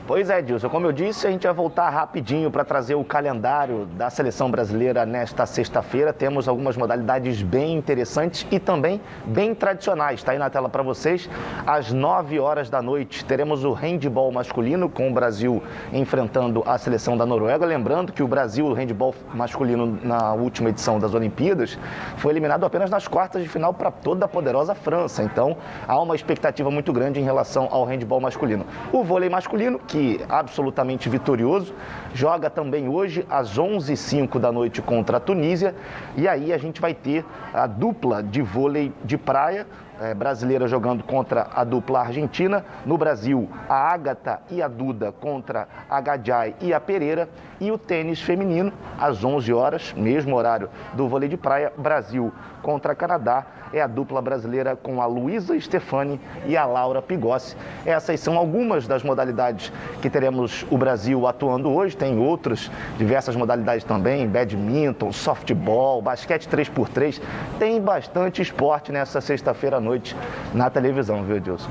Pois é, Dilson. Como eu disse, a gente vai voltar rapidinho para trazer o calendário da seleção brasileira nesta sexta-feira. Temos algumas modalidades bem interessantes e também bem tradicionais. Está aí na tela para vocês. Às 9 horas da noite, teremos o handball masculino, com o Brasil enfrentando a seleção da Noruega. Lembrando que o Brasil, o handball masculino, na última edição das Olimpíadas, foi eliminado apenas nas quartas de final para toda a poderosa França. Então, há uma expectativa muito grande em relação ao handball masculino. O vôlei masculino, que absolutamente vitorioso, joga também hoje às 11h05 da noite contra a Tunísia. E aí a gente vai ter a dupla de vôlei de praia, é, brasileira jogando contra a dupla argentina. No Brasil, a Ágata e a Duda contra a Gadiai e a Pereira. E o tênis feminino, às 11 horas, mesmo horário do vôlei de praia, Brasil contra Canadá. É a dupla brasileira com a Luísa Stefani e a Laura Pigossi. Essas são algumas das modalidades que teremos o Brasil atuando hoje. Tem outras, diversas modalidades também, badminton, softball, basquete 3x3. Tem bastante esporte nessa sexta-feira à noite na televisão, viu, Edilson?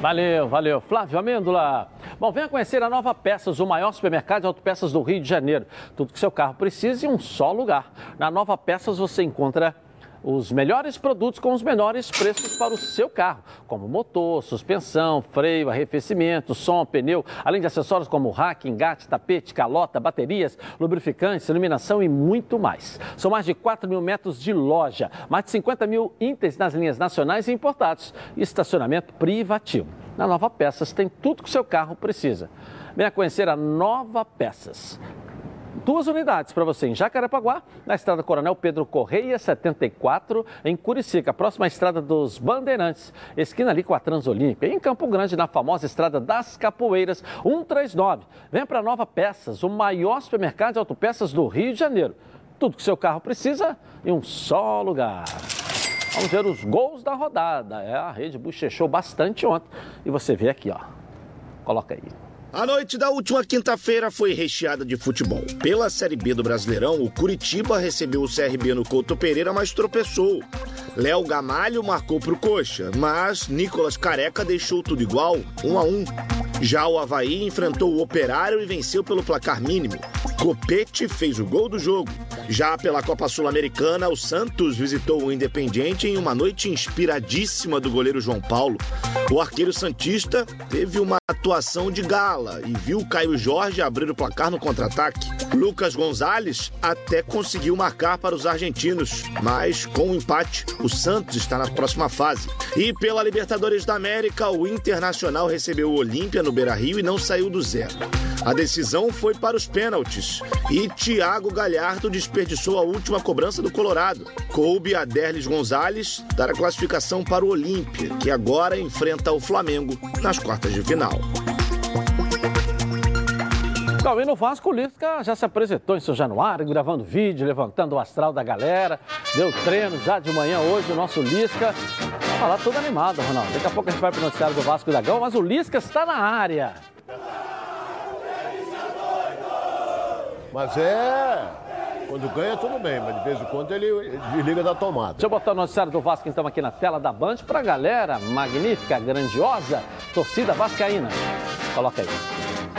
Valeu, valeu. Flávio Amêndola. Bom, venha conhecer a Nova Peças, o maior supermercado de autopeças do Rio de Janeiro. Tudo que seu carro precisa em um só lugar. Na Nova Peças você encontra os melhores produtos com os menores preços para o seu carro, como motor, suspensão, freio, arrefecimento, som, pneu, além de acessórios como rack, engate, tapete, calota, baterias, lubrificantes, iluminação e muito mais. São mais de 4 mil metros de loja, mais de 50 mil itens nas linhas nacionais e importados e estacionamento privativo. Na Nova Peças tem tudo que o seu carro precisa. Venha conhecer a Nova Peças duas unidades para você em Jacarepaguá, na estrada Coronel Pedro Correia, 74, em Curicica, próxima à estrada dos Bandeirantes, esquina ali com a Transolímpica, em Campo Grande, na famosa estrada das Capoeiras, 139. Vem para Nova Peças, o maior supermercado de autopeças do Rio de Janeiro. Tudo que seu carro precisa em um só lugar. Vamos ver os gols da rodada. É, a rede bochechou bastante ontem. E você vê aqui, ó. Coloca aí. A noite da última quinta-feira foi recheada de futebol. Pela Série B do Brasileirão, o Curitiba recebeu o CRB no Couto Pereira, mas tropeçou. Léo Gamalho marcou pro Coxa, mas Nicolas Careca deixou tudo igual, um a um. Já o Havaí enfrentou o Operário e venceu pelo placar mínimo. Copete fez o gol do jogo. Já pela Copa Sul-Americana, o Santos visitou o Independiente em uma noite inspiradíssima do goleiro João Paulo. O arqueiro Santista teve uma atuação de gala e viu Caio Jorge abrir o placar no contra-ataque. Lucas Gonzalez até conseguiu marcar para os argentinos, mas com o um empate, o Santos está na próxima fase. E pela Libertadores da América, o Internacional recebeu o Olímpia no Beira-Rio e não saiu do zero. A decisão foi para os pênaltis e Thiago Galhardo desperdiçou a última cobrança do Colorado. Coube a Derlis Gonzalez dar a classificação para o Olímpia, que agora enfrenta o Flamengo nas quartas de final. Calma, no Vasco, o Lisca já se apresentou em São Januário, gravando vídeo, levantando o astral da galera. Deu treino já de manhã hoje, o nosso Lisca. Lá todo animado, Ronaldo. Daqui a pouco a gente vai para o noticiário do Vasco da Gama, mas o Lisca está na área. Mas é. Quando ganha, tudo bem, mas de vez em quando ele desliga da tomada. Deixa eu botar o noticiário do Vasco então aqui na tela da Band para a galera magnífica, grandiosa, torcida vascaína. Coloca aí.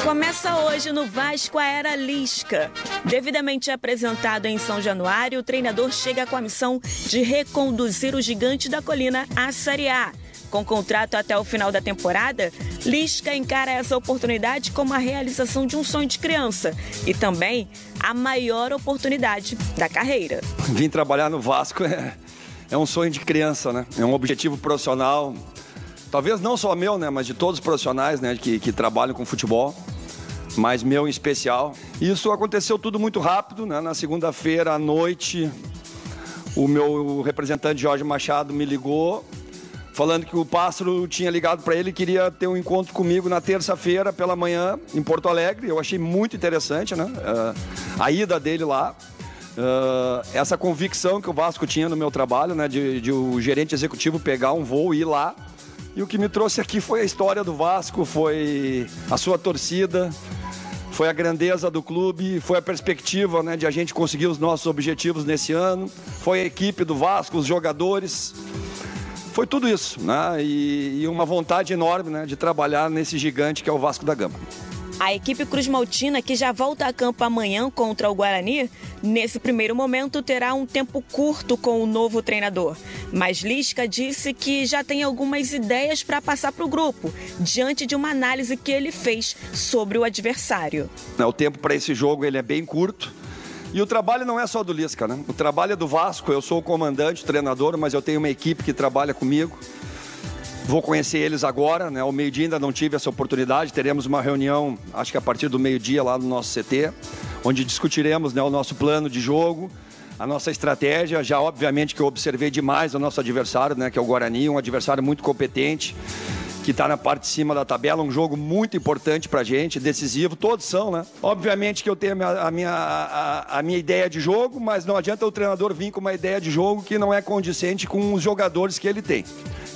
Começa hoje no Vasco a Era Lisca. Devidamente apresentado em São Januário, o treinador chega com a missão de reconduzir o gigante da colina à Série A com contrato até o final da temporada, Lisca encara essa oportunidade como a realização de um sonho de criança e também a maior oportunidade da carreira. Vim trabalhar no Vasco é, é um sonho de criança, né? É um objetivo profissional, talvez não só meu, né? Mas de todos os profissionais, né? Que, que trabalham com futebol mas meu em especial. Isso aconteceu tudo muito rápido, né? Na segunda-feira à noite, o meu representante Jorge Machado me ligou falando que o pássaro tinha ligado para ele e queria ter um encontro comigo na terça-feira pela manhã em Porto Alegre. Eu achei muito interessante, né? Uh, a ida dele lá. Uh, essa convicção que o Vasco tinha no meu trabalho, né? De, de o gerente executivo pegar um voo e ir lá. E o que me trouxe aqui foi a história do Vasco, foi a sua torcida, foi a grandeza do clube, foi a perspectiva né, de a gente conseguir os nossos objetivos nesse ano, foi a equipe do Vasco, os jogadores. Foi tudo isso, né? E, e uma vontade enorme né, de trabalhar nesse gigante que é o Vasco da Gama. A equipe Cruz Maltina, que já volta a campo amanhã contra o Guarani, nesse primeiro momento terá um tempo curto com o novo treinador. Mas Lisca disse que já tem algumas ideias para passar para o grupo, diante de uma análise que ele fez sobre o adversário. O tempo para esse jogo ele é bem curto. E o trabalho não é só do Lisca, né? O trabalho é do Vasco. Eu sou o comandante, o treinador, mas eu tenho uma equipe que trabalha comigo. Vou conhecer eles agora, né? Ao meio-dia ainda não tive essa oportunidade. Teremos uma reunião, acho que a partir do meio-dia lá no nosso CT, onde discutiremos né, o nosso plano de jogo, a nossa estratégia. Já obviamente que eu observei demais o nosso adversário, né? Que é o Guarani, um adversário muito competente que está na parte de cima da tabela, um jogo muito importante para a gente, decisivo, todos são, né? Obviamente que eu tenho a minha, a, minha, a, a minha ideia de jogo, mas não adianta o treinador vir com uma ideia de jogo que não é condizente com os jogadores que ele tem.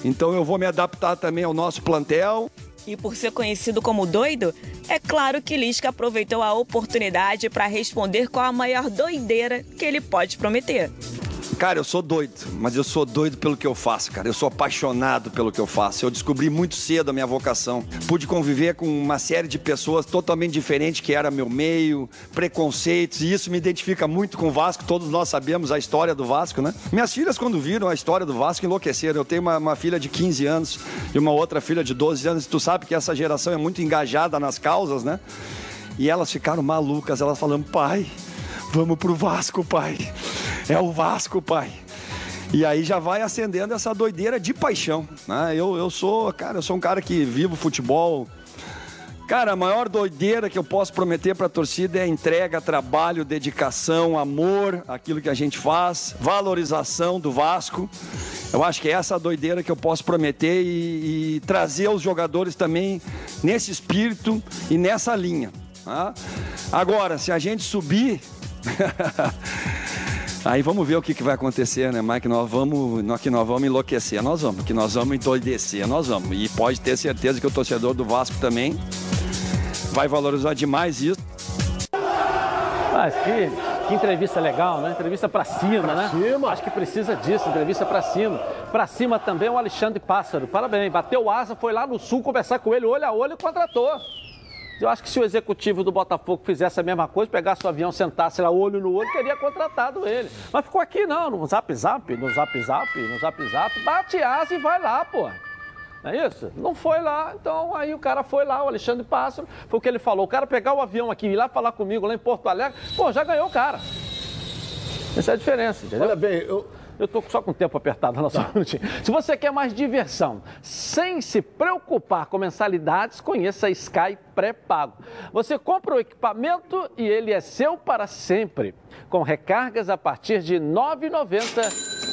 Então eu vou me adaptar também ao nosso plantel. E por ser conhecido como doido, é claro que Lisca aproveitou a oportunidade para responder com a maior doideira que ele pode prometer. Cara, eu sou doido, mas eu sou doido pelo que eu faço, cara. Eu sou apaixonado pelo que eu faço. Eu descobri muito cedo a minha vocação. Pude conviver com uma série de pessoas totalmente diferentes que era meu meio, preconceitos, e isso me identifica muito com o Vasco. Todos nós sabemos a história do Vasco, né? Minhas filhas, quando viram a história do Vasco, enlouqueceram. Eu tenho uma, uma filha de 15 anos e uma outra filha de 12 anos. Tu sabe que essa geração é muito engajada nas causas, né? E elas ficaram malucas, elas falando, pai, vamos pro Vasco, pai. É o Vasco, pai. E aí já vai acendendo essa doideira de paixão. Né? Eu, eu sou, cara, eu sou um cara que vivo futebol. Cara, a maior doideira que eu posso prometer para a torcida é entrega, trabalho, dedicação, amor, aquilo que a gente faz, valorização do Vasco. Eu acho que é essa doideira que eu posso prometer e, e trazer os jogadores também nesse espírito e nessa linha. Tá? Agora, se a gente subir Aí vamos ver o que, que vai acontecer, né, Mike? Nós vamos, nós, que nós vamos enlouquecer, nós vamos, que nós vamos endoidecer, nós vamos. E pode ter certeza que o torcedor do Vasco também vai valorizar demais isso. Mas que, que entrevista legal, né? Entrevista para cima, pra né? Cima. Acho que precisa disso, entrevista para cima. Para cima também o Alexandre Pássaro. Parabéns, bateu asa, foi lá no sul conversar com ele olho a olho e contratou. Eu acho que se o executivo do Botafogo fizesse a mesma coisa, pegasse o avião, sentasse lá olho no olho, teria contratado ele. Mas ficou aqui não, no zap zap, no zap zap, no zap zap, bate asa e vai lá, pô. Não é isso? Não foi lá, então aí o cara foi lá, o Alexandre Pássaro, foi o que ele falou. O cara pegar o avião aqui e ir lá falar comigo lá em Porto Alegre, pô, já ganhou o cara. Essa é a diferença, entendeu? Olha bem, eu, eu estou só com o tempo apertado na tá. Se você quer mais diversão, sem se preocupar com mensalidades, conheça a Sky pré-pago. Você compra o equipamento e ele é seu para sempre, com recargas a partir de R$ 9,90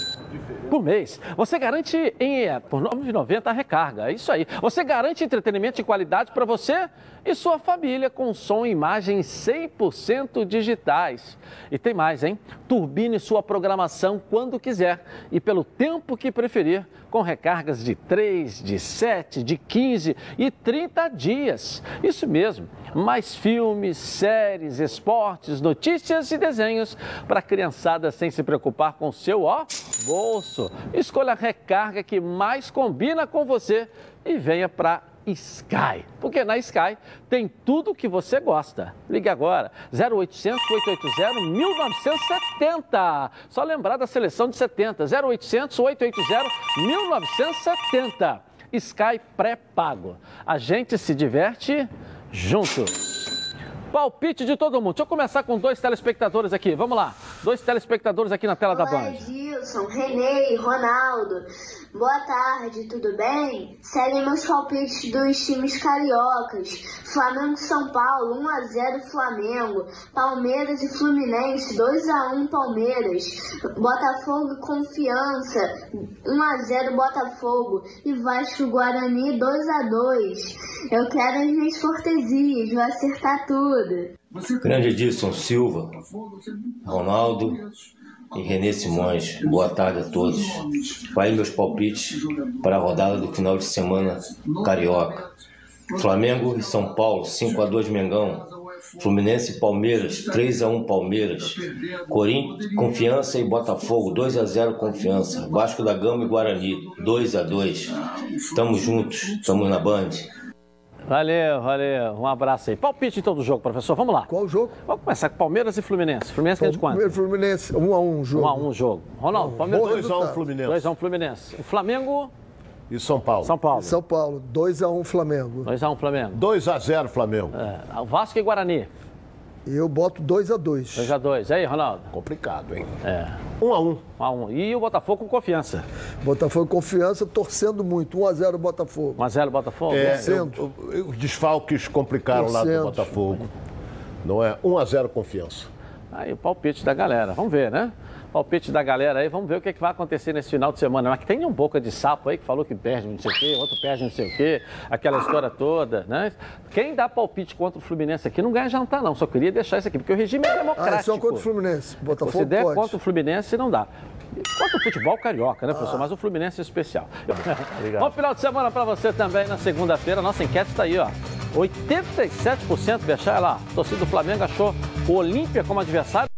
por mês. Você garante em, é, por R$ 9,90 a recarga. É isso aí. Você garante entretenimento de qualidade para você e sua família com som e imagem 100% digitais. E tem mais, hein? Turbine sua programação quando quiser e pelo tempo que preferir, com recargas de 3, de 7, de 15 e 30 dias. Isso mesmo. Mais filmes, séries, esportes, notícias e desenhos para a criançada sem se preocupar com seu ó, bolso. Escolha a recarga que mais combina com você e venha para Sky. Porque na Sky tem tudo o que você gosta. Ligue agora, 0800 880 1970. Só lembrar da seleção de 70, 0800 880 1970. Sky pré-pago. A gente se diverte juntos. Palpite de todo mundo. Deixa eu começar com dois telespectadores aqui. Vamos lá. Dois telespectadores aqui na tela Olá, da Band. Edilson, Renê, Ronaldo. Boa tarde, tudo bem? Seguem meus palpites dos times cariocas. Flamengo São Paulo, 1x0 Flamengo. Palmeiras e Fluminense, 2x1 Palmeiras. Botafogo e Confiança, 1x0 Botafogo. E Vasco Guarani, 2x2. Eu quero as minhas cortesias, vou acertar tudo. Grande Edilson Silva, Ronaldo e Renê Simões. Boa tarde a todos. Vai meus palpites para a rodada do final de semana carioca. Flamengo e São Paulo, 5 a 2 Mengão. Fluminense e Palmeiras, 3 a 1 Palmeiras. Corinthians, Confiança e Botafogo, 2 a 0 Confiança. Vasco da Gama e Guarani, 2 a 2. Tamo juntos, tamo na Band. Valeu, valeu. Um abraço aí. Palpite então do jogo, professor. Vamos lá. Qual o jogo? Vamos começar com Palmeiras e Fluminense. Fluminense ganha de quanto? Palmeiras e Fluminense, 1 a 1 jogo. 1 a 1 jogo. Ronaldo, Palmeiras 2 a 1 Fluminense. 2 a 1 Fluminense. O Flamengo e São Paulo. São Paulo. São Paulo, 2 a 1 Flamengo. 2 a 1 Flamengo. 2 a 0 Flamengo. É. O Vasco e Guarani. Eu boto 2 a 2 2 a 2 Aí, Ronaldo? Complicado, hein? É. 1 a 1 1 a 1 E o Botafogo com confiança. Botafogo com confiança, torcendo muito. 1 a 0 Botafogo. 1 a 0 Botafogo? É, torcendo. Os desfalques complicaram lá do Botafogo. Não é? 1 a 0 confiança. Aí o palpite da galera. Vamos ver, né? Palpite da galera aí, vamos ver o que, é que vai acontecer nesse final de semana. Mas tem um boca de sapo aí que falou que perde não sei o quê, outro perde não sei o quê, aquela história toda, né? Quem dá palpite contra o Fluminense aqui não ganha jantar, não. Só queria deixar isso aqui, porque o regime é democrático. Ah, só contra o Fluminense. Botafogo Se der pode. contra o Fluminense, não dá. Contra o futebol carioca, né, professor? Ah. Mas o Fluminense é especial. Obrigado. Bom final de semana para você também na segunda-feira. Nossa enquete está aí, ó. 87% deixar lá. A torcida do Flamengo achou o Olímpia como adversário.